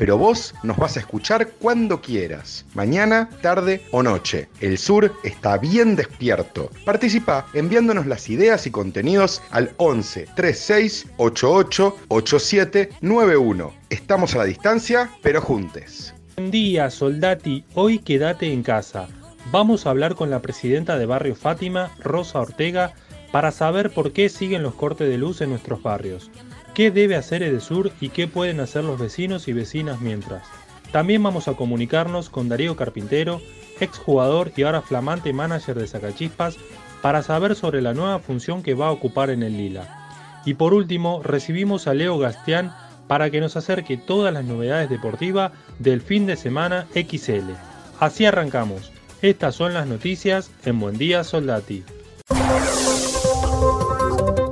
pero vos nos vas a escuchar cuando quieras, mañana, tarde o noche. El sur está bien despierto. Participa enviándonos las ideas y contenidos al 11 36 88 87 91. Estamos a la distancia, pero juntes. Buen día, soldati. Hoy quédate en casa. Vamos a hablar con la presidenta de Barrio Fátima, Rosa Ortega, para saber por qué siguen los cortes de luz en nuestros barrios qué debe hacer Edesur y qué pueden hacer los vecinos y vecinas mientras. También vamos a comunicarnos con Darío Carpintero, exjugador y ahora flamante manager de Sacachispas, para saber sobre la nueva función que va a ocupar en el Lila. Y por último, recibimos a Leo Gastián para que nos acerque todas las novedades deportivas del fin de semana XL. Así arrancamos. Estas son las noticias en Buen Día Soldati.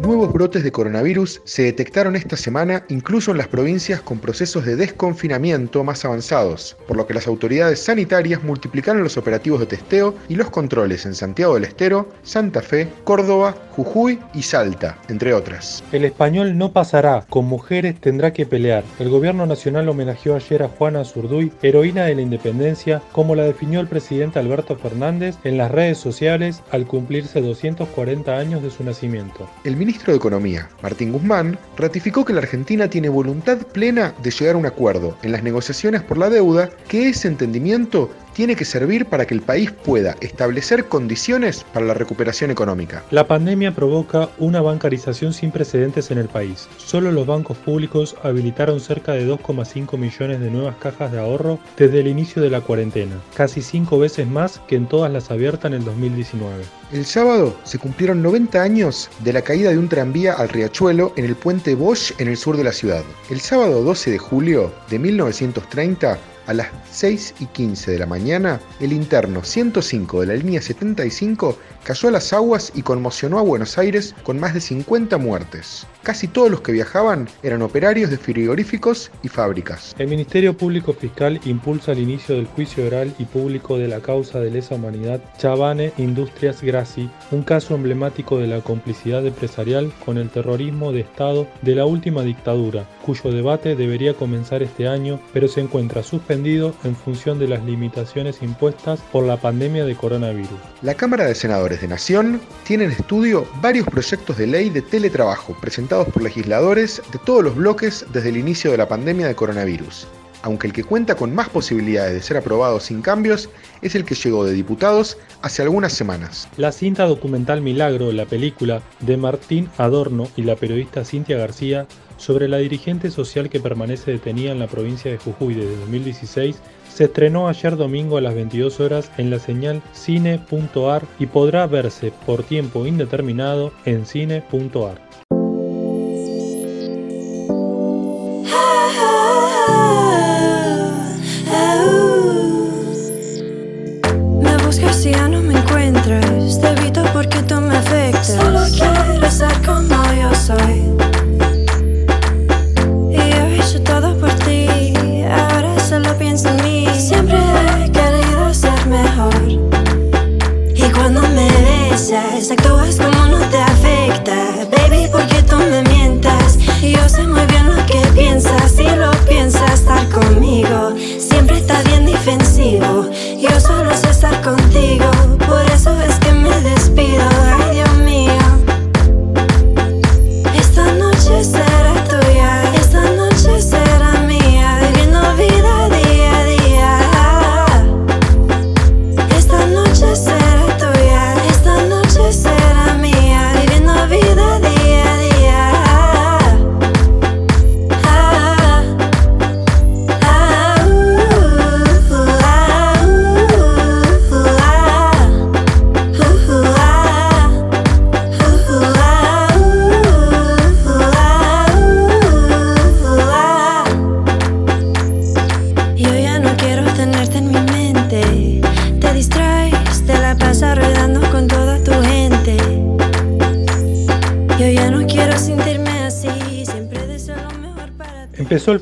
Nuevos brotes de coronavirus se detectaron esta semana incluso en las provincias con procesos de desconfinamiento más avanzados, por lo que las autoridades sanitarias multiplicaron los operativos de testeo y los controles en Santiago del Estero, Santa Fe, Córdoba, Jujuy y Salta, entre otras. El español no pasará, con mujeres tendrá que pelear. El gobierno nacional homenajeó ayer a Juana Zurduy, heroína de la independencia, como la definió el presidente Alberto Fernández en las redes sociales al cumplirse 240 años de su nacimiento. El ministro de Economía, Martín Guzmán, ratificó que la Argentina tiene voluntad plena de llegar a un acuerdo en las negociaciones por la deuda, que ese entendimiento tiene que servir para que el país pueda establecer condiciones para la recuperación económica. La pandemia provoca una bancarización sin precedentes en el país. Solo los bancos públicos habilitaron cerca de 2,5 millones de nuevas cajas de ahorro desde el inicio de la cuarentena, casi cinco veces más que en todas las abiertas en el 2019. El sábado se cumplieron 90 años de la caída de un tranvía al riachuelo en el puente Bosch en el sur de la ciudad. El sábado 12 de julio de 1930, a las 6 y 15 de la mañana, el interno 105 de la línea 75 cayó a las aguas y conmocionó a Buenos Aires con más de 50 muertes. Casi todos los que viajaban eran operarios de frigoríficos y fábricas. El Ministerio Público Fiscal impulsa el inicio del juicio oral y público de la causa de lesa humanidad Chavane Industrias Grassi, un caso emblemático de la complicidad empresarial con el terrorismo de Estado de la última dictadura, cuyo debate debería comenzar este año, pero se encuentra suspendido en función de las limitaciones impuestas por la pandemia de coronavirus. La Cámara de Senadores de Nación tiene en estudio varios proyectos de ley de teletrabajo presentados por legisladores de todos los bloques desde el inicio de la pandemia de coronavirus, aunque el que cuenta con más posibilidades de ser aprobado sin cambios es el que llegó de diputados hace algunas semanas. La cinta documental Milagro, la película de Martín Adorno y la periodista Cintia García sobre la dirigente social que permanece detenida en la provincia de Jujuy desde 2016 se estrenó ayer domingo a las 22 horas en la señal cine.ar y podrá verse por tiempo indeterminado en cine.ar.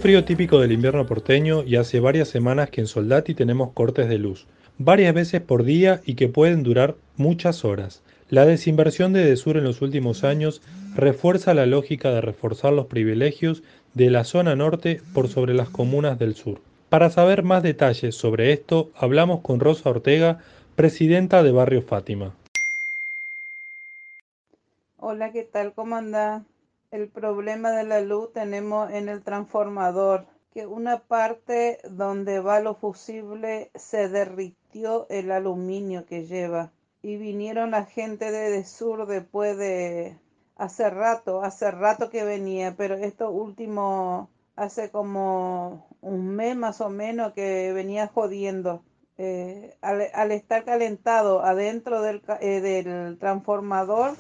frío típico del invierno porteño y hace varias semanas que en Soldati tenemos cortes de luz, varias veces por día y que pueden durar muchas horas. La desinversión de Desur en los últimos años refuerza la lógica de reforzar los privilegios de la zona norte por sobre las comunas del sur. Para saber más detalles sobre esto, hablamos con Rosa Ortega, presidenta de Barrio Fátima. Hola, ¿qué tal? ¿Cómo anda? El problema de la luz tenemos en el transformador, que una parte donde va lo fusible se derritió el aluminio que lleva. Y vinieron la gente de, Sur después de hace rato, hace rato que venía, pero esto último hace como un mes más o menos que venía jodiendo. Eh, al, estar calentado adentro del, eh, del transformador,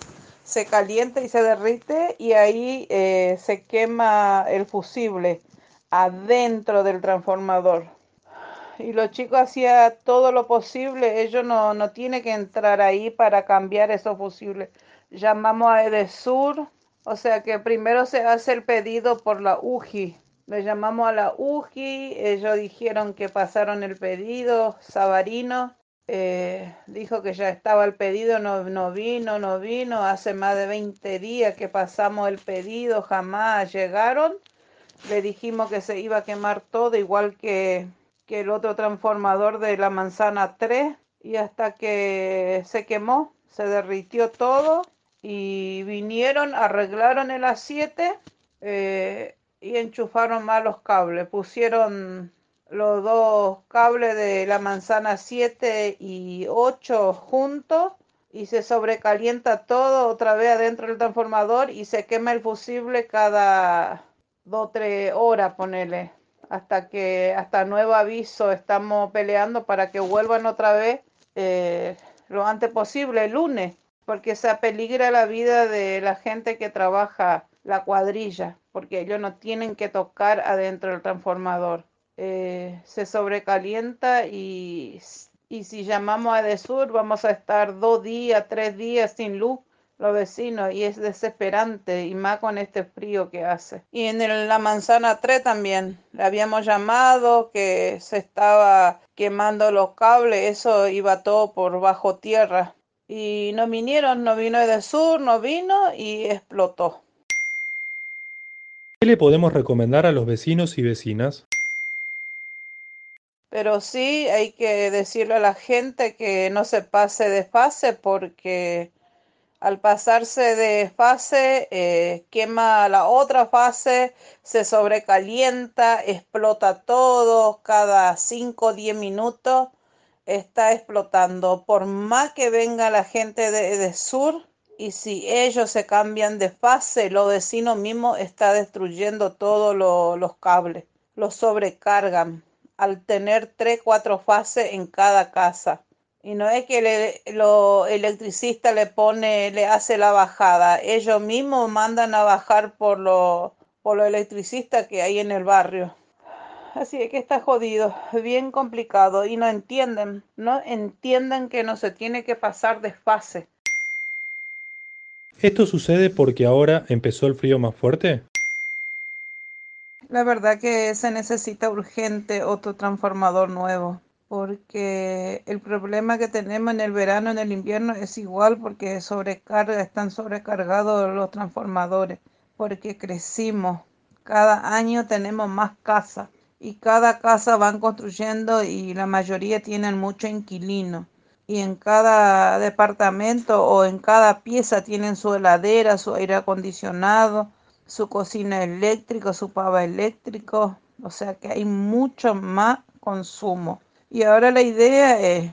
se calienta y se derrite y ahí eh, se quema el fusible adentro del transformador. Y los chicos hacían todo lo posible, ellos no, no tienen que entrar ahí para cambiar esos fusibles. Llamamos a Edesur, o sea que primero se hace el pedido por la UJI. Le llamamos a la UJI, ellos dijeron que pasaron el pedido, Sabarino, eh, dijo que ya estaba el pedido, no, no vino, no vino, hace más de 20 días que pasamos el pedido, jamás llegaron. Le dijimos que se iba a quemar todo, igual que, que el otro transformador de la manzana 3, y hasta que se quemó, se derritió todo, y vinieron, arreglaron el A7 eh, y enchufaron mal los cables, pusieron los dos cables de la manzana 7 y 8 juntos y se sobrecalienta todo otra vez adentro del transformador y se quema el fusible cada 2 3 horas, ponele. Hasta que, hasta nuevo aviso, estamos peleando para que vuelvan otra vez eh, lo antes posible, el lunes, porque se apeligra la vida de la gente que trabaja la cuadrilla, porque ellos no tienen que tocar adentro del transformador. Eh, se sobrecalienta y, y si llamamos a Desur vamos a estar dos días, tres días sin luz los vecinos y es desesperante y más con este frío que hace. Y en la manzana 3 también le habíamos llamado que se estaba quemando los cables, eso iba todo por bajo tierra. Y no vinieron, no vino de sur, no vino y explotó. ¿Qué le podemos recomendar a los vecinos y vecinas? Pero sí hay que decirle a la gente que no se pase de fase porque al pasarse de fase eh, quema la otra fase, se sobrecalienta, explota todo, cada 5 o 10 minutos está explotando. Por más que venga la gente de, sur y si ellos se cambian de fase, los vecinos mismos está destruyendo todos los cables, los sobrecargan al tener tres, cuatro fases en cada casa. Y no es que el lo electricista le pone, le hace la bajada. Ellos mismos mandan a bajar por lo, por lo electricista que hay en el barrio. Así es que está jodido, bien complicado y no entienden, no entienden que no se tiene que pasar de fase. ¿Esto sucede porque ahora empezó el frío más fuerte? La verdad que se necesita urgente otro transformador nuevo, porque el problema que tenemos en el verano, en el invierno es igual porque sobrecarga, están sobrecargados los transformadores, porque crecimos. Cada año tenemos más casas y cada casa van construyendo y la mayoría tienen mucho inquilino. Y en cada departamento o en cada pieza tienen su heladera, su aire acondicionado, su cocina eléctrica, su pava eléctrico, o sea que hay mucho más consumo. Y ahora la idea es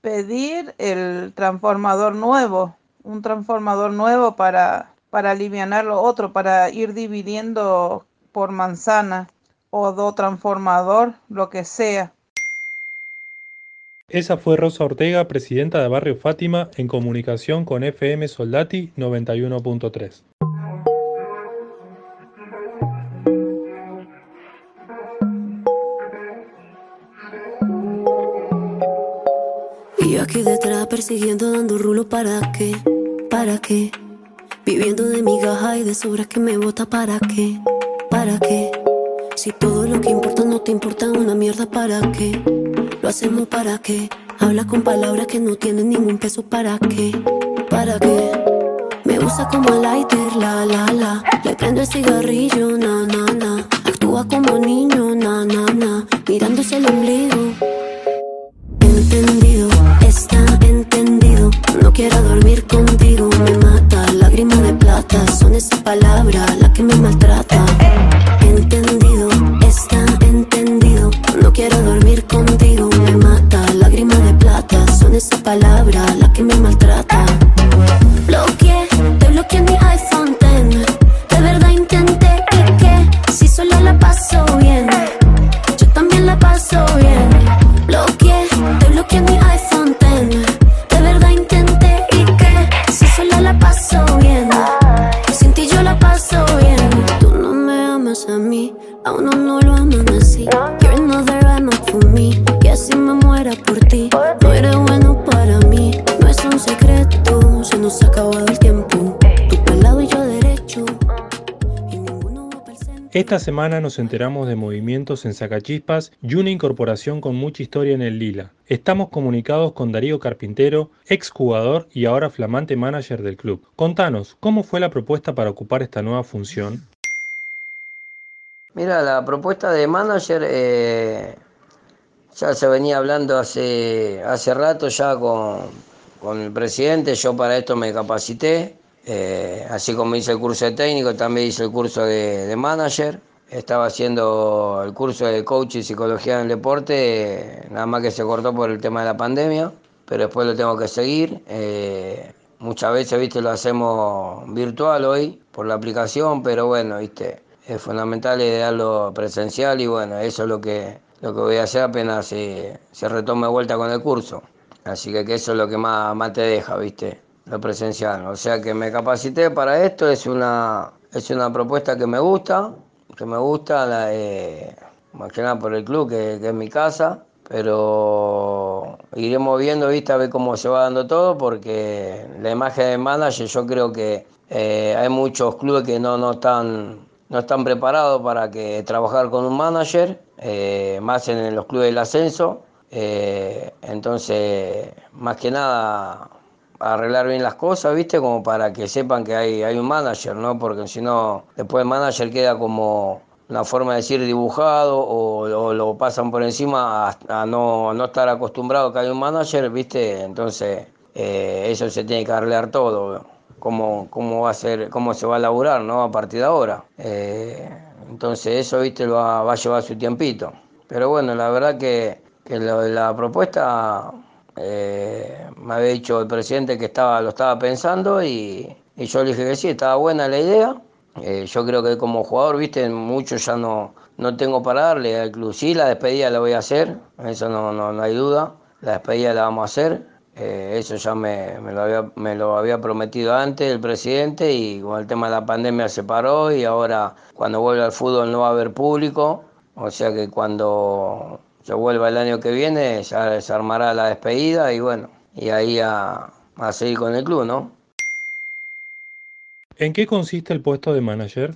pedir el transformador nuevo, un transformador nuevo para, para aliviar lo otro, para ir dividiendo por manzana o do transformador, lo que sea. Esa fue Rosa Ortega, presidenta de Barrio Fátima, en comunicación con FM Soldati 91.3. detrás persiguiendo, dando rulo para qué, para qué. Viviendo de migajas y de sobras que me bota para qué, para qué. Si todo lo que importa no te importa una mierda, ¿para qué? Lo hacemos para qué? Habla con palabras que no tienen ningún peso, ¿para qué? ¿Para qué? Me usa como lighter, la la la. Le prendo el cigarrillo, na na na. Actúa como niño, na na na. Mirándose el ombligo. Quiero dormir contigo, me mata. Lágrima de plata, son esa palabra la que me maltrata. Esta semana nos enteramos de movimientos en Sacachispas y una incorporación con mucha historia en el Lila. Estamos comunicados con Darío Carpintero, exjugador y ahora flamante manager del club. Contanos, ¿cómo fue la propuesta para ocupar esta nueva función? Mira, la propuesta de manager eh, ya se venía hablando hace, hace rato ya con, con el presidente, yo para esto me capacité, eh, así como hice el curso de técnico, también hice el curso de, de manager, estaba haciendo el curso de coach y psicología en deporte, nada más que se cortó por el tema de la pandemia, pero después lo tengo que seguir. eh, muchas veces, viste, lo hacemos virtual hoy por la aplicación, pero bueno, viste, es fundamental idearlo presencial y bueno, eso es lo que, lo que voy a hacer apenas se, se retome vuelta con el curso. Así que, que eso es lo que más, más te deja, ¿viste? Lo presencial. O sea que me capacité para esto, es una, es una propuesta que me gusta, que me gusta, la, eh, más que nada por el club, que, que es mi casa, pero iremos viendo, ¿viste? A ver cómo se va dando todo, porque la imagen de manager yo creo que eh, hay muchos clubes que no, no están no están preparados para que trabajar con un manager, eh, más en los clubes del ascenso. Eh, entonces, más que nada, arreglar bien las cosas, ¿viste? Como para que sepan que hay, hay un manager, ¿no? Porque si no, después el manager queda como una forma de decir dibujado o, lo pasan por encima a, a no, no estar acostumbrado que hay un manager, ¿viste? Entonces, eh, eso se tiene que arreglar todo cómo, cómo va a ser, cómo se va a laburar, ¿no? A partir de ahora. Eh, entonces eso, viste, lo va, va a llevar su tiempito. Pero bueno, la verdad que, que la propuesta eh, me había dicho el presidente que estaba, lo estaba pensando y, yo le dije que sí, estaba buena la idea. Eh, yo creo que como jugador, viste, mucho ya no, no tengo para darle al club. La despedida la voy a hacer, eso no, no, no hay duda. La despedida la vamos a hacer. Eh, eso ya me, me lo había, me lo había prometido antes el presidente y con el tema de la pandemia se paró y ahora cuando vuelva al fútbol no va a haber público. O sea que cuando yo vuelva el año que viene ya se armará la despedida y bueno, y ahí a, a seguir con el club, ¿no? ¿En qué consiste el puesto de manager?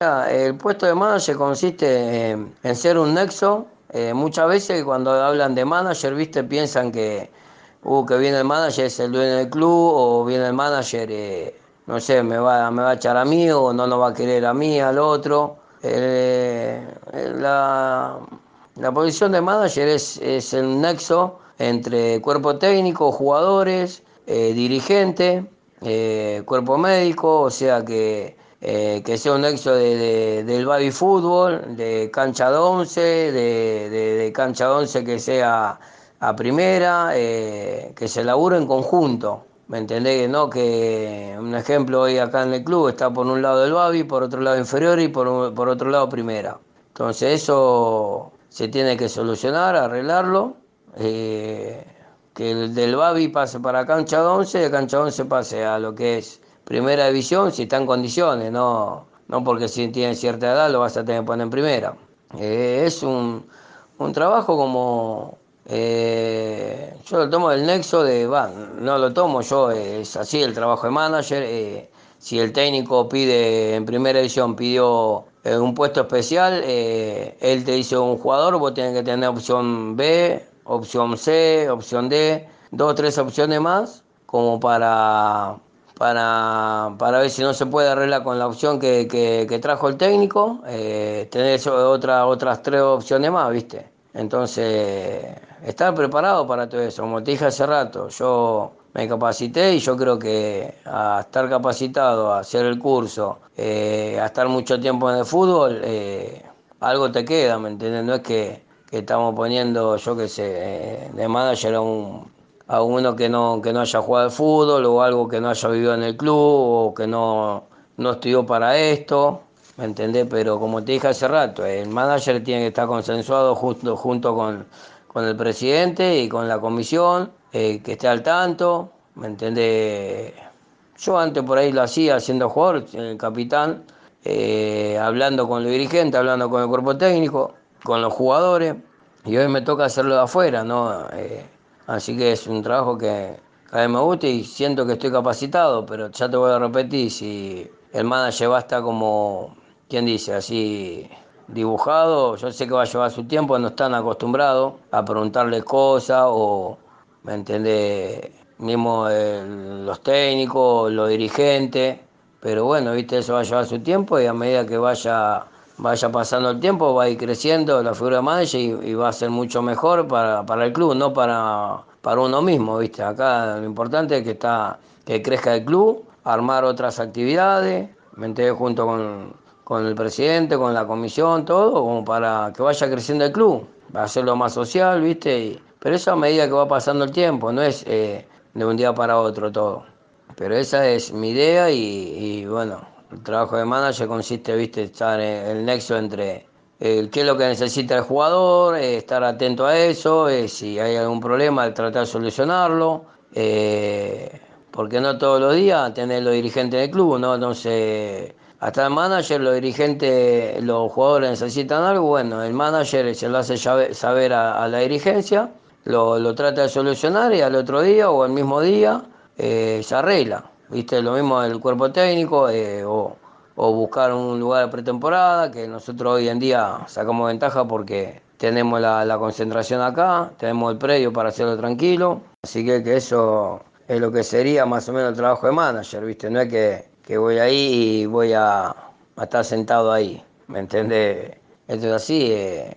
Ah, El puesto de manager consiste en, en ser un nexo. Eh, muchas veces cuando hablan de manager, viste, piensan que, uh, que viene el manager es el dueño del club o viene el manager, eh, no sé, me va, me va a echar a mí o no nos va a querer a mí, al otro. Eh, eh, la, la posición de manager es, es el nexo entre cuerpo técnico, jugadores, eh, dirigente, eh, cuerpo médico, o sea que, eh, que sea un nexo de, de- del baby fútbol, de cancha de 11, de, de- cancha de 11 que sea a primera, que se labure en conjunto. ¿Me entendés? ¿No? Que un ejemplo hoy acá en el club está por un lado el baby, por otro lado inferior y por, por otro lado primera. Entonces eso se tiene que solucionar, arreglarlo. eh, que el del Babi pase para cancha de 11, de cancha de 11 pase a lo que es primera división, si está en condiciones, no, no porque si tiene cierta edad lo vas a tener que poner en primera. Eh, es un, un trabajo como, eh, yo lo tomo del nexo de, no lo tomo yo, es así el trabajo de manager. eh, si el técnico pide en primera división, pidió en un puesto especial, eh, él te dice un jugador, vos tenés que tener opción B, opción C, opción D, dos o tres opciones más, como para, para, para ver si no se puede arreglar con la opción que, que- trajo el técnico, eh, tenés otra, otras tres opciones más, ¿viste? Entonces, estar preparado para todo eso, como te dije hace rato, yo me capacité y yo creo que a estar capacitado, a hacer el curso, eh, a estar mucho tiempo en el fútbol, eh, algo te queda, ¿me entiendes? No es que, que estamos poniendo, yo qué sé, eh, de manager a, un, a uno que no, que no haya jugado al fútbol o algo que no haya vivido en el club o que no, no estudió para esto, ¿me entendés? Pero como te dije hace rato, el manager tiene que estar consensuado junto, junto con, con el presidente y con la comisión, eh, que esté al tanto, ¿me entendés? Yo antes por ahí lo hacía siendo jugador, el capitán, eh, hablando con los dirigentes, hablando con el cuerpo técnico, con los jugadores, y hoy me toca hacerlo de afuera, ¿no? Eh, así que es un trabajo que cada vez me gusta y siento que estoy capacitado, pero ya te voy a repetir, si el manager va a estar como, ¿quién dice? Así dibujado, yo sé que va a llevar su tiempo, no están acostumbrados a preguntarle cosas o, ¿me entiendes? Mismo el- los técnicos, los dirigentes, pero bueno, viste, eso va a llevar su tiempo y a medida que vaya, vaya pasando el tiempo va a ir creciendo la figura de manager y, va a ser mucho mejor para, para el club, no para, para uno mismo, viste. Acá lo importante es que, está, que crezca el club, armar otras actividades, ¿me entendés? Junto con, con el presidente, con la comisión, todo, como para que vaya creciendo el club, va a hacerlo más social, viste. Pero eso a medida que va pasando el tiempo, no es eh, de un día para otro todo. Pero esa es mi idea y, bueno, el trabajo de manager consiste, viste, estar en el nexo entre el qué es lo que necesita el jugador, eh, estar atento a eso, eh, si hay algún problema, tratar de solucionarlo, eh, porque no todos los días tener los dirigentes del club, ¿no? Entonces, hasta el manager, los dirigentes, los jugadores necesitan algo, bueno, el manager se lo hace saber a, la dirigencia, lo, trata de solucionar y al otro día o el mismo día eh, se arregla. ¿Viste? Lo mismo el cuerpo técnico eh, o, buscar un lugar de pretemporada, que nosotros hoy en día sacamos ventaja porque tenemos la, la concentración acá, tenemos el predio para hacerlo tranquilo. Así que, que eso es lo que sería más o menos el trabajo de manager, ¿viste? No es que, que voy ahí y voy a, a estar sentado ahí, ¿me entiendes? Esto es así, eh,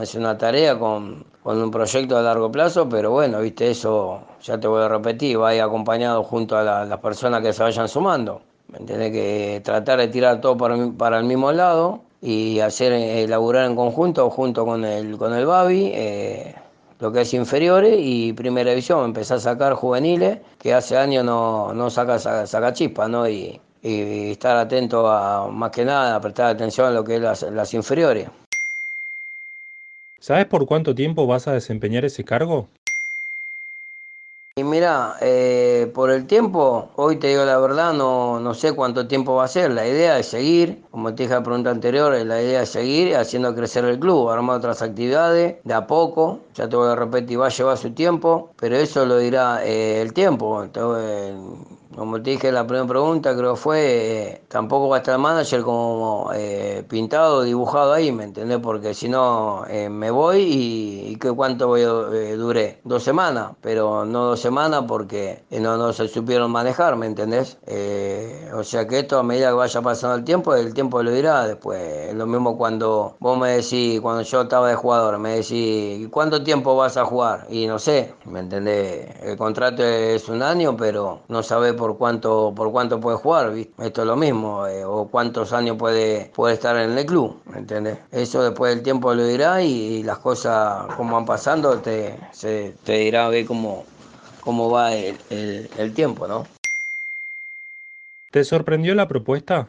es una tarea con, con un proyecto a largo plazo, pero bueno, viste, eso ya te voy a repetir, va a ir acompañado junto a la- las personas que se vayan sumando. ¿Me entendés? Que tratar de tirar todo para, para el mismo lado y hacer, eh, laburar en conjunto junto con el, con el Babi, eh, lo que es inferiores y primera división, empezar a sacar juveniles, que hace años no, no saca, saca, saca chispa, ¿no? Y, y estar atento a, más que nada, a prestar atención a lo que es las, las inferiores. ¿Sabes por cuánto tiempo vas a desempeñar ese cargo? Y mira, eh, por el tiempo, hoy te digo la verdad, no, no sé cuánto tiempo va a ser. La idea es seguir, como te dije en la pregunta anterior, eh, la idea es seguir haciendo crecer el club, armar otras actividades, de a poco. Ya te voy a repetir, va a llevar su tiempo, pero eso lo dirá eh, el tiempo. Entonces, como te dije en la primera pregunta, creo fue, eh, tampoco va a estar el manager como eh, pintado, dibujado ahí, ¿me entendés? Porque si no, eh, me voy y, y ¿qué cuánto voy eh, duré? Dos semanas, pero no dos semanas porque no, no se supieron manejar, ¿me entendés? O sea que esto a medida que vaya pasando el tiempo, el tiempo lo dirá después. Es lo mismo cuando vos me decís, cuando yo estaba de jugador, me decís, ¿cuánto tiempo vas a jugar? Y no sé, ¿me entendés? El contrato es un año, pero no sabés por cuánto, por cuánto puede jugar. Esto es lo mismo, eh, o cuántos años puede, puede estar en el club. Eso después del tiempo lo dirá y, las cosas como van pasando te, se, te dirá ver cómo, cómo va el, el- el tiempo, ¿no? ¿Te sorprendió la propuesta?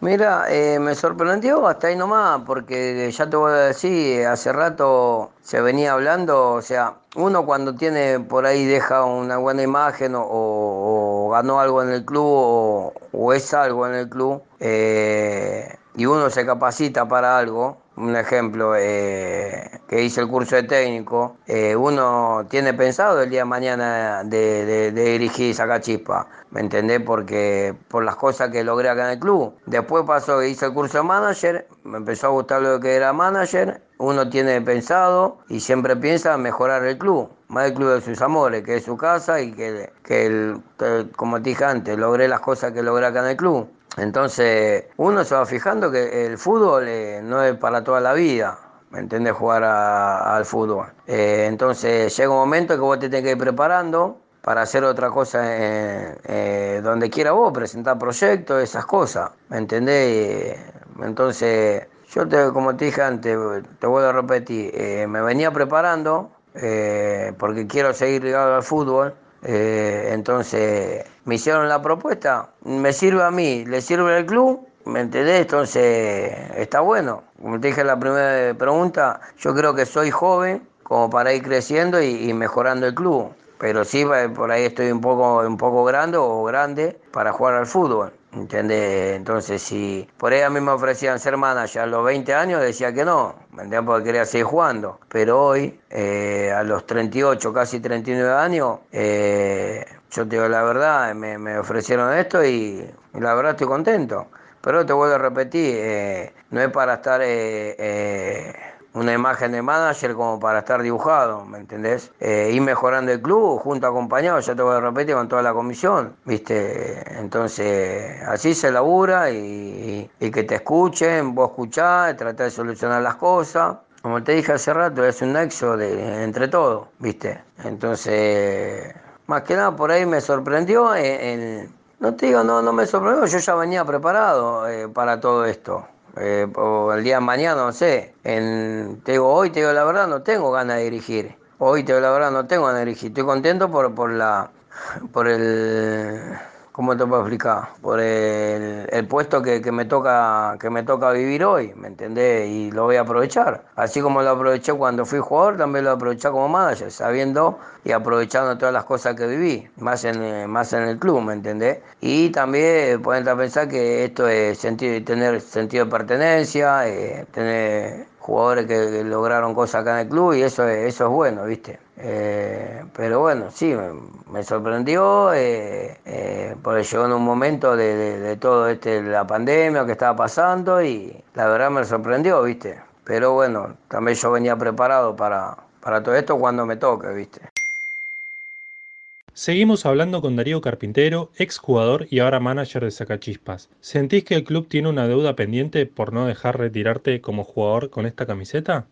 Mira, eh, me sorprendió hasta ahí nomás, porque ya te voy a decir, hace rato se venía hablando, o sea, uno cuando tiene por ahí deja una buena imagen o, o ganó algo en el club o, o es algo en el club, eh, y uno se capacita para algo, un ejemplo, eh, que hice el curso de técnico, eh, uno tiene pensado el día de mañana de, de, de dirigir Sacachispa, ¿me entendés? Porque por las cosas que logré acá en el club. Después pasó que hice el curso de manager, me empezó a gustar lo que era manager, uno tiene pensado y siempre piensa mejorar el club, más el club de sus amores, que es su casa y que, que, el, que como te dije antes, logré las cosas que logré acá en el club. Entonces, uno se va fijando que el fútbol eh, no es para toda la vida. ¿Me entiendes? Jugar al fútbol. Eh, entonces llega un momento que vos te tenés que ir preparando para hacer otra cosa eh, donde quiera vos, presentar proyectos, esas cosas. ¿Me entendés? Entonces, yo te, como te dije antes, te vuelvo a repetir, me venía preparando porque quiero seguir ligado al fútbol. Eh, entonces me hicieron la propuesta, me sirve a mí, le sirve al club, ¿me entendés? Entonces está bueno. Como te dije en la primera pregunta, yo creo que soy joven como para ir creciendo y, y mejorando el club. Pero sí, va- por ahí estoy un poco, un poco grande o grande para jugar al fútbol. ¿Entendés? Entonces, si por ahí a mí me ofrecían ser manager a los 20 años, decía que no, ¿me entendés? Porque quería seguir jugando. Pero hoy, eh, a los 38, casi 39 años, eh, yo te digo la verdad, me, me ofrecieron esto y, y la verdad estoy contento. Pero te vuelvo a repetir, eh, no es para estar eh, eh, una imagen de manager como para estar dibujado, ¿me entendés? Eh, ir mejorando el club junto acompañado, ya te voy a repetir, con toda la comisión, ¿viste? Entonces, así se labura y, y que te escuchen, vos escuchás, tratás de solucionar las cosas. Como te dije hace rato, es un nexo de, entre todos, ¿viste? Entonces, más que nada por ahí me sorprendió en, en- no te digo, no, no me sorprendió, yo ya venía preparado eh, para todo esto. Eh, o el día de mañana, no sé. En, te digo, hoy te digo la verdad, no tengo ganas de dirigir. Hoy te digo la verdad, no tengo ganas de dirigir. Estoy contento por, por la, por el, ¿cómo te puedo explicar? Por el, puesto que, que me toca, que me toca vivir hoy, ¿me entendés? Y lo voy a aprovechar. Así como lo aproveché cuando fui jugador, también lo aproveché como manager, sabiendo y aprovechando todas las cosas que viví, más en, más en el club, ¿me entendés? Y también a pensar que esto es sentido, tener sentido de pertenencia, eh, tener jugadores que, lograron cosas acá en el club y eso es, eso es bueno, ¿viste? Eh, pero bueno, sí, me, me sorprendió, eh, eh, porque llegó en un momento de, de- de todo este, la pandemia que estaba pasando y la verdad me sorprendió, ¿viste? Pero bueno, también yo venía preparado para, para todo esto cuando me toque, ¿viste? Seguimos hablando con Darío Carpintero, exjugador y ahora manager de Sacachispas. ¿Sentís que el club tiene una deuda pendiente por no dejar retirarte como jugador con esta camiseta?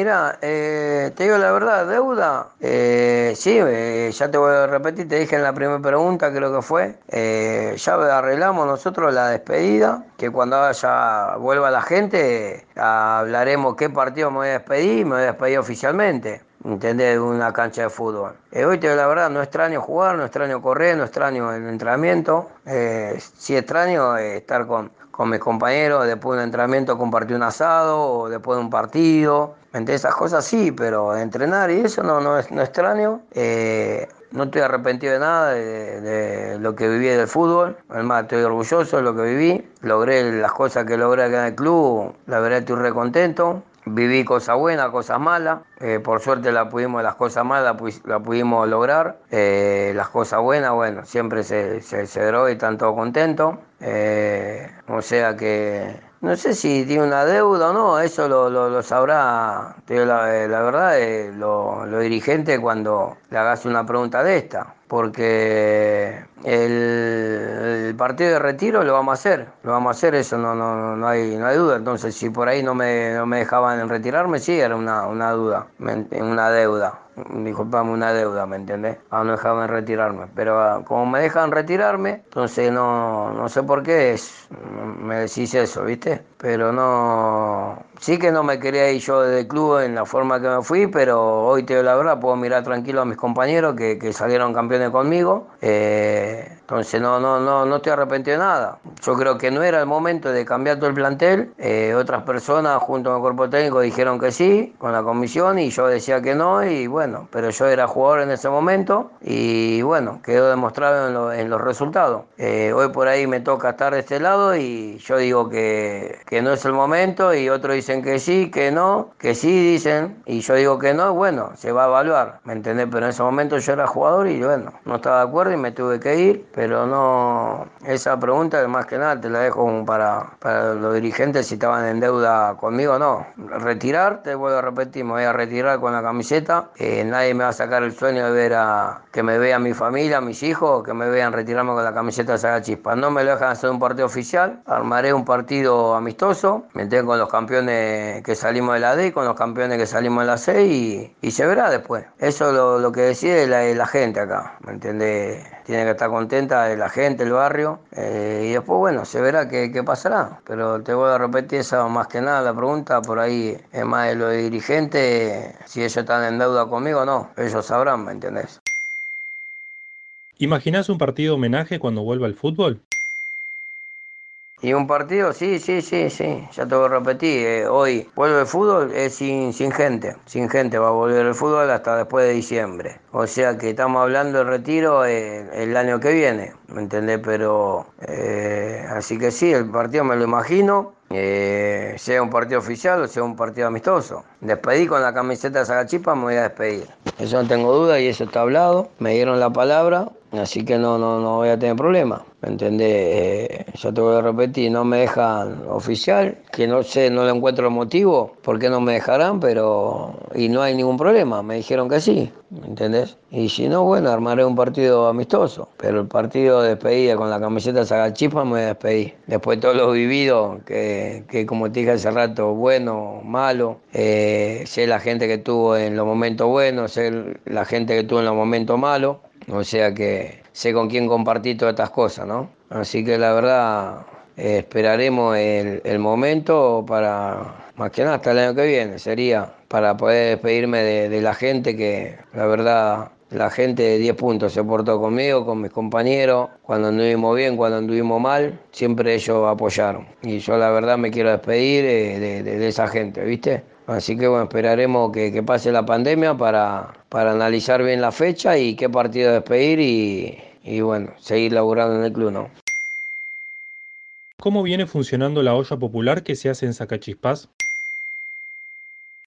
Mira, eh, te digo la verdad, deuda, eh, sí, eh, ya te voy a repetir, te dije en la primera pregunta, creo que fue, eh, ya arreglamos nosotros la despedida, que cuando ya vuelva la gente, hablaremos qué partido me voy a despedir, me voy a despedir oficialmente. ¿Entendés? Una cancha de fútbol. Eh, hoy te digo la verdad, no extraño jugar, no extraño correr, no extraño el entrenamiento. Eh, sí extraño eh, estar con, con mis compañeros después de un entrenamiento, compartir un asado o después de un partido. Entre esas cosas sí, pero entrenar y eso no, no, es, no extraño. Eh, no estoy arrepentido de nada de, de lo que viví del fútbol. Además, estoy orgulloso de lo que viví. Logré las cosas que logré acá en el club. La verdad, estoy re contento. Viví cosas buenas, cosas malas. Eh, por suerte la pudimos, las cosas malas la pudimos lograr. Eh, las cosas buenas, bueno, siempre se, se, se y están todos contentos. Eh, o sea que no sé si tiene una deuda o no, eso lo, lo, sabrá, la, eh, la verdad, eh, lo, dirigente cuando le hagas una pregunta de esta. Porque el, el partido de retiro lo vamos a hacer, lo vamos a hacer, eso no, no, no, hay, no hay duda. Entonces, si por ahí no me, no me dejaban retirarme, sí, era una, una duda, una deuda. Disculpame, una deuda, ¿me entendés? Ah, no dejaban retirarme. Pero ah, como me dejan retirarme, entonces no, no sé por qué es, me decís eso, ¿viste? Pero no, sí que no me quería ir yo del club en la forma que me fui, pero hoy te digo la verdad, puedo mirar tranquilo a mis compañeros que, que salieron campeones conmigo. Eh, entonces no, no, no, no estoy arrepentido de nada. Yo creo que no era el momento de cambiar todo el plantel. Eh, otras personas junto con el cuerpo técnico dijeron que sí, con la comisión, y yo decía que no, y bueno, pero yo era jugador en ese momento, y bueno, quedó demostrado en, lo- en los resultados. Eh, hoy por ahí me toca estar de este lado y yo digo que, que no es el momento y otro dice dicen que sí, que no, que sí dicen, y yo digo que no, bueno, se va a evaluar, ¿me entendés? Pero en ese momento yo era jugador y bueno, no estaba de acuerdo y me tuve que ir, pero no, esa pregunta más que nada te la dejo para, para los dirigentes si estaban en deuda conmigo, no. Retirar, te vuelvo a repetir, me voy a retirar con la camiseta, eh, nadie me va a sacar el sueño de ver a, que me vea mi familia, mis hijos, que me vean retirarme con la camiseta de Saga Chispa. No me lo dejan hacer un partido oficial, armaré un partido amistoso, me tengo con los campeones que salimos de la D, con los campeones que salimos de la C y, y se verá después. Eso es lo, lo que decide la, la, gente acá, ¿me entiende? Tiene que estar contenta la gente, el barrio, eh, y después, bueno, se verá qué, qué, pasará. Pero te voy a repetir esa más que nada la pregunta, por ahí es más de los dirigentes, si ellos están en deuda conmigo, no, ellos sabrán, ¿me entendés? ¿Imaginás un partido homenaje cuando vuelva el fútbol? Y un partido, sí, sí, sí, sí, ya te voy a repetir, eh, hoy vuelve el fútbol es sin, sin gente, sin gente va a volver el fútbol hasta después de diciembre. O sea que estamos hablando de retiro eh, el año que viene, ¿me entendés? Pero, eh, así que sí, el partido me lo imagino, eh, sea un partido oficial o sea un partido amistoso. Despedí con la camiseta de Sagachipa, me voy a despedir. Eso no tengo duda y eso está hablado. Me dieron la palabra, así que no, no, no voy a tener problema. ¿Me entendés? Eh, yo te voy a repetir, no me dejan oficial, que no sé, no le encuentro el motivo, por qué no me dejarán, pero. Y no hay ningún problema, me dijeron que sí, ¿me entendés? Y si no, bueno, armaré un partido amistoso, pero el partido de despedida con la camiseta Sagachipa me despedir. Después de todo lo vivido, que, que como te dije hace rato, bueno, malo, eh, sé la gente que tuvo en los momentos buenos, sé la gente que tuvo en los momentos malos, o sea que sé con quién compartir todas estas cosas, ¿no? Así que la verdad eh, esperaremos el, el, momento para, más que nada hasta el año que viene, sería para poder despedirme de, de la gente que la verdad la gente de 10 puntos se portó conmigo, con mis compañeros, cuando anduvimos bien, cuando anduvimos mal, siempre ellos apoyaron. Y yo la verdad me quiero despedir de, de, de esa gente, ¿viste? Así que bueno, esperaremos que, que pase la pandemia para, para, analizar bien la fecha y qué partido despedir y, y, bueno, seguir laburando en el club, ¿no? ¿Cómo viene funcionando la olla popular que se hace en Sacachispas?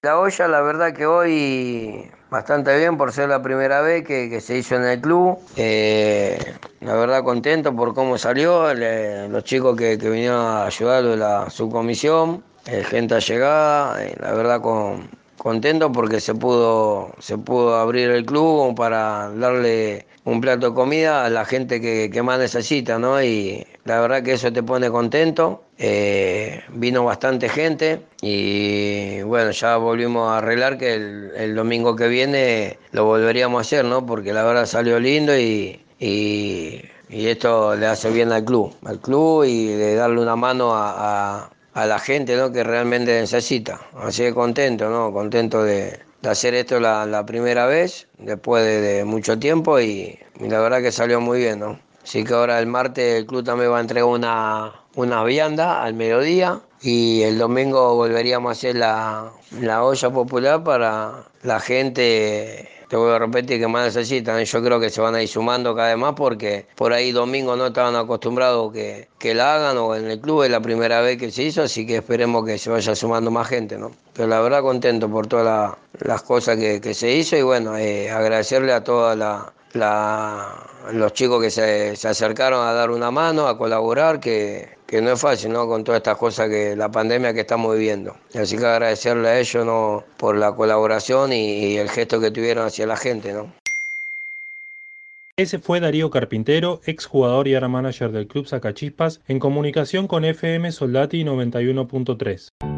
La olla, la verdad que hoy bastante bien por ser la primera vez que, que se hizo en el club. Eh, la verdad contento por cómo salió, le, los chicos que, que, vinieron a ayudar de la subcomisión, gente allegada, eh, la verdad con, contento porque se pudo, se pudo abrir el club para darle un plato de comida a la gente que, que más necesita, ¿no? Y la verdad que eso te pone contento. Eh, vino bastante gente y bueno, ya volvimos a arreglar que el, domingo que viene lo volveríamos a hacer, ¿no? Porque la verdad salió lindo y, y, esto le hace bien al club, al club y de darle una mano a, a la gente, ¿no? Que realmente necesita. Así que contento, ¿no? Contento de, de hacer esto la, la, primera vez, después de, mucho tiempo y, y la verdad que salió muy bien, ¿no? Así que ahora el martes el club también va a entregar una, una vianda al mediodía y el domingo volveríamos a hacer la, la olla popular para la gente, te voy a repetir, que más necesitan. Yo creo que se van a ir sumando cada vez más porque por ahí domingo no estaban acostumbrados que, que la hagan o en el club es la primera vez que se hizo, así que esperemos que se vaya sumando más gente, ¿no? Pero la verdad contento por todas la, las cosas que, que, se hizo y bueno, eh, agradecerle a toda la, los chicos que se, se, acercaron a dar una mano, a colaborar, que, que, no es fácil, ¿no? Con todas estas cosas que la pandemia que estamos viviendo. Así que agradecerle a ellos, ¿no? Por la colaboración y, el gesto que tuvieron hacia la gente, ¿no? Ese fue Darío Carpintero, exjugador y ahora manager del Club Sacachispas, en comunicación con FM Soldati 91.3.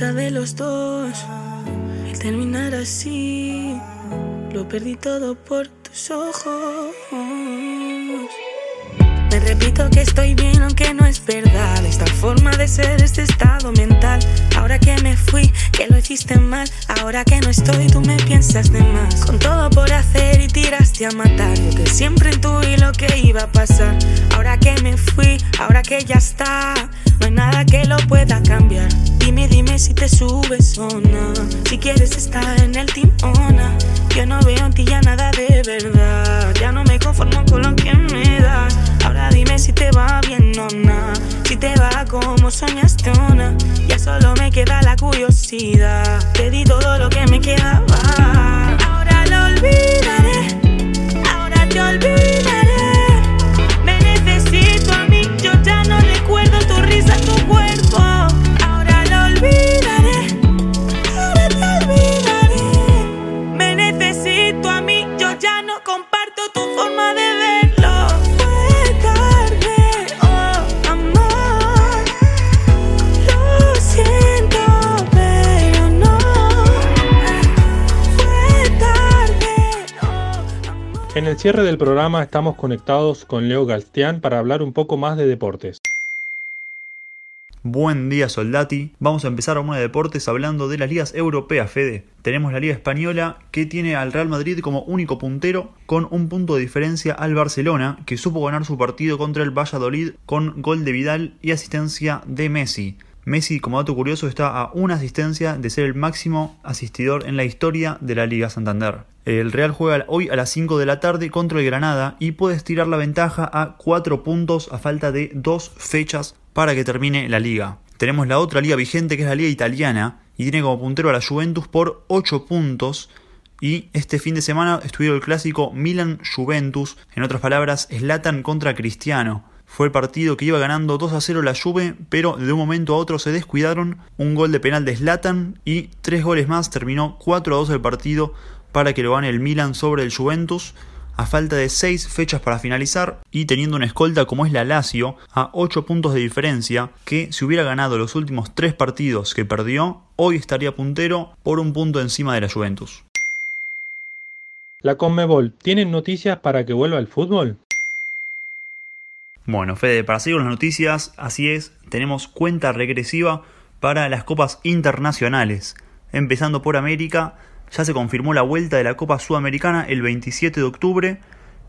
de los dos. El terminar así, lo perdí todo por tus ojos. Me repito que estoy bien aunque no es verdad Esta forma de ser, este estado mental Ahora que me fui, que lo hiciste mal Ahora que no estoy, tú me piensas de más Con todo por hacer y tiraste a matar Yo que siempre intuí lo que iba a pasar Ahora que me fui, ahora que ya está No hay nada que lo pueda cambiar. Dime, dime si te subes o no. Si quieres estar en el no. Yo no veo en ti ya nada de verdad. Ya no me conformo con lo que me das. Dime si te va bien o no. Si te va como soñaste o no. Ya solo me queda la curiosidad. Te di todo lo que me quedaba. Cierre del programa estamos conectados con Leo Galstián para hablar un poco más de deportes. Buen día Soldati, vamos a empezar a de deportes hablando de las ligas europeas, Fede. Tenemos la Liga Española que tiene al Real Madrid como único puntero con un punto de diferencia al Barcelona que supo ganar su partido contra el Valladolid con gol de Vidal y asistencia de Messi. Messi, como dato curioso, está a una asistencia de ser el máximo asistidor en la historia de la Liga Santander. El Real juega hoy a las 5 de la tarde contra el Granada y puede estirar la ventaja a 4 puntos a falta de 2 fechas para que termine la liga. Tenemos la otra liga vigente que es la liga italiana y tiene como puntero a la Juventus por 8 puntos. Y este fin de semana estuvieron el clásico Milan-Juventus, en otras palabras, Slatan contra Cristiano. Fue el partido que iba ganando 2 a 0 la Juve, pero de un momento a otro se descuidaron. Un gol de penal de Slatan y tres goles más. Terminó 4 a 2 el partido para que lo gane el Milan sobre el Juventus. A falta de 6 fechas para finalizar y teniendo una escolta como es la Lazio a 8 puntos de diferencia, que si hubiera ganado los últimos 3 partidos que perdió, hoy estaría puntero por un punto encima de la Juventus. La Conmebol, ¿tienen noticias para que vuelva el fútbol? Bueno, Fede, para seguir las noticias, así es, tenemos cuenta regresiva para las copas internacionales. Empezando por América, ya se confirmó la vuelta de la Copa Sudamericana el 27 de octubre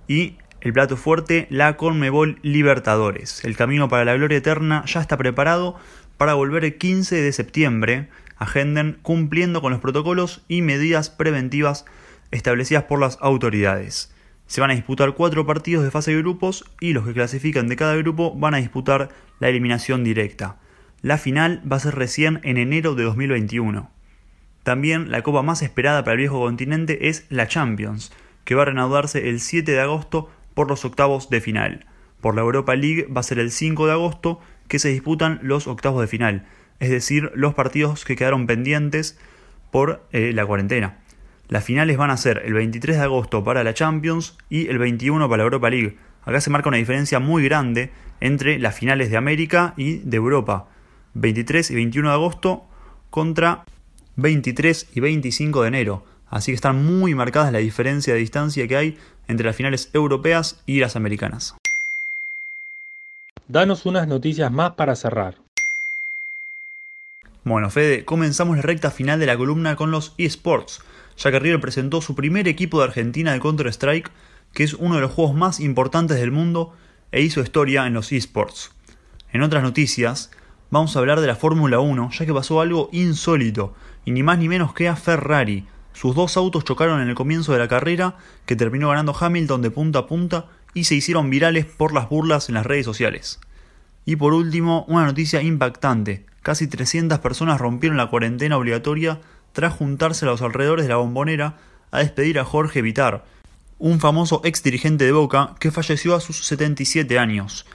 y el plato fuerte, la Conmebol Libertadores. El camino para la gloria eterna ya está preparado para volver el 15 de septiembre. Agenden cumpliendo con los protocolos y medidas preventivas establecidas por las autoridades. Se van a disputar cuatro partidos de fase de grupos y los que clasifican de cada grupo van a disputar la eliminación directa. La final va a ser recién en enero de 2021. También la copa más esperada para el viejo continente es la Champions, que va a reanudarse el 7 de agosto por los octavos de final. Por la Europa League va a ser el 5 de agosto que se disputan los octavos de final, es decir, los partidos que quedaron pendientes por eh, la cuarentena. Las finales van a ser el 23 de agosto para la Champions y el 21 para la Europa League. Acá se marca una diferencia muy grande entre las finales de América y de Europa. 23 y 21 de agosto contra 23 y 25 de enero. Así que están muy marcadas la diferencia de distancia que hay entre las finales europeas y las americanas. Danos unas noticias más para cerrar. Bueno, Fede, comenzamos la recta final de la columna con los eSports, ya que River presentó su primer equipo de Argentina de Counter-Strike, que es uno de los juegos más importantes del mundo e hizo historia en los eSports. En otras noticias, vamos a hablar de la Fórmula 1, ya que pasó algo insólito, y ni más ni menos que a Ferrari. Sus dos autos chocaron en el comienzo de la carrera, que terminó ganando Hamilton de punta a punta, y se hicieron virales por las burlas en las redes sociales. Y por último, una noticia impactante. Casi 300 personas rompieron la cuarentena obligatoria tras juntarse a los alrededores de la bombonera a despedir a Jorge Vitar, un famoso ex dirigente de Boca que falleció a sus 77 años.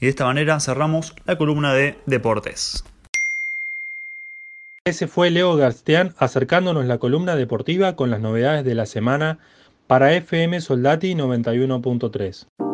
Y de esta manera cerramos la columna de deportes. Ese fue Leo Garstián acercándonos la columna deportiva con las novedades de la semana para FM Soldati 91.3.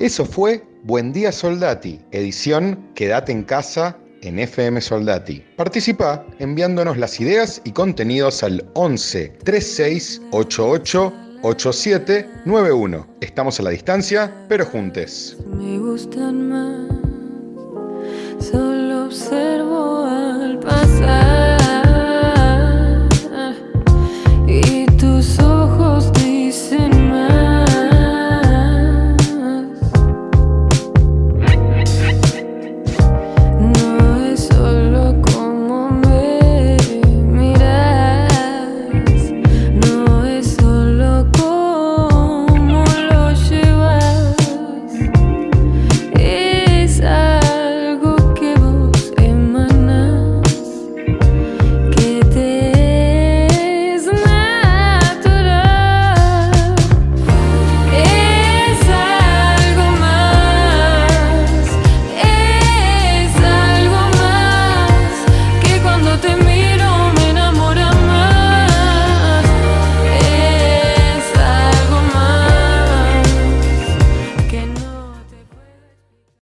Eso fue Buen Día Soldati, edición Quédate en casa en FM Soldati. Participa enviándonos las ideas y contenidos al 11 36 88 87 91. Estamos a la distancia, pero juntes. Me gustan más, solo observo al pasar.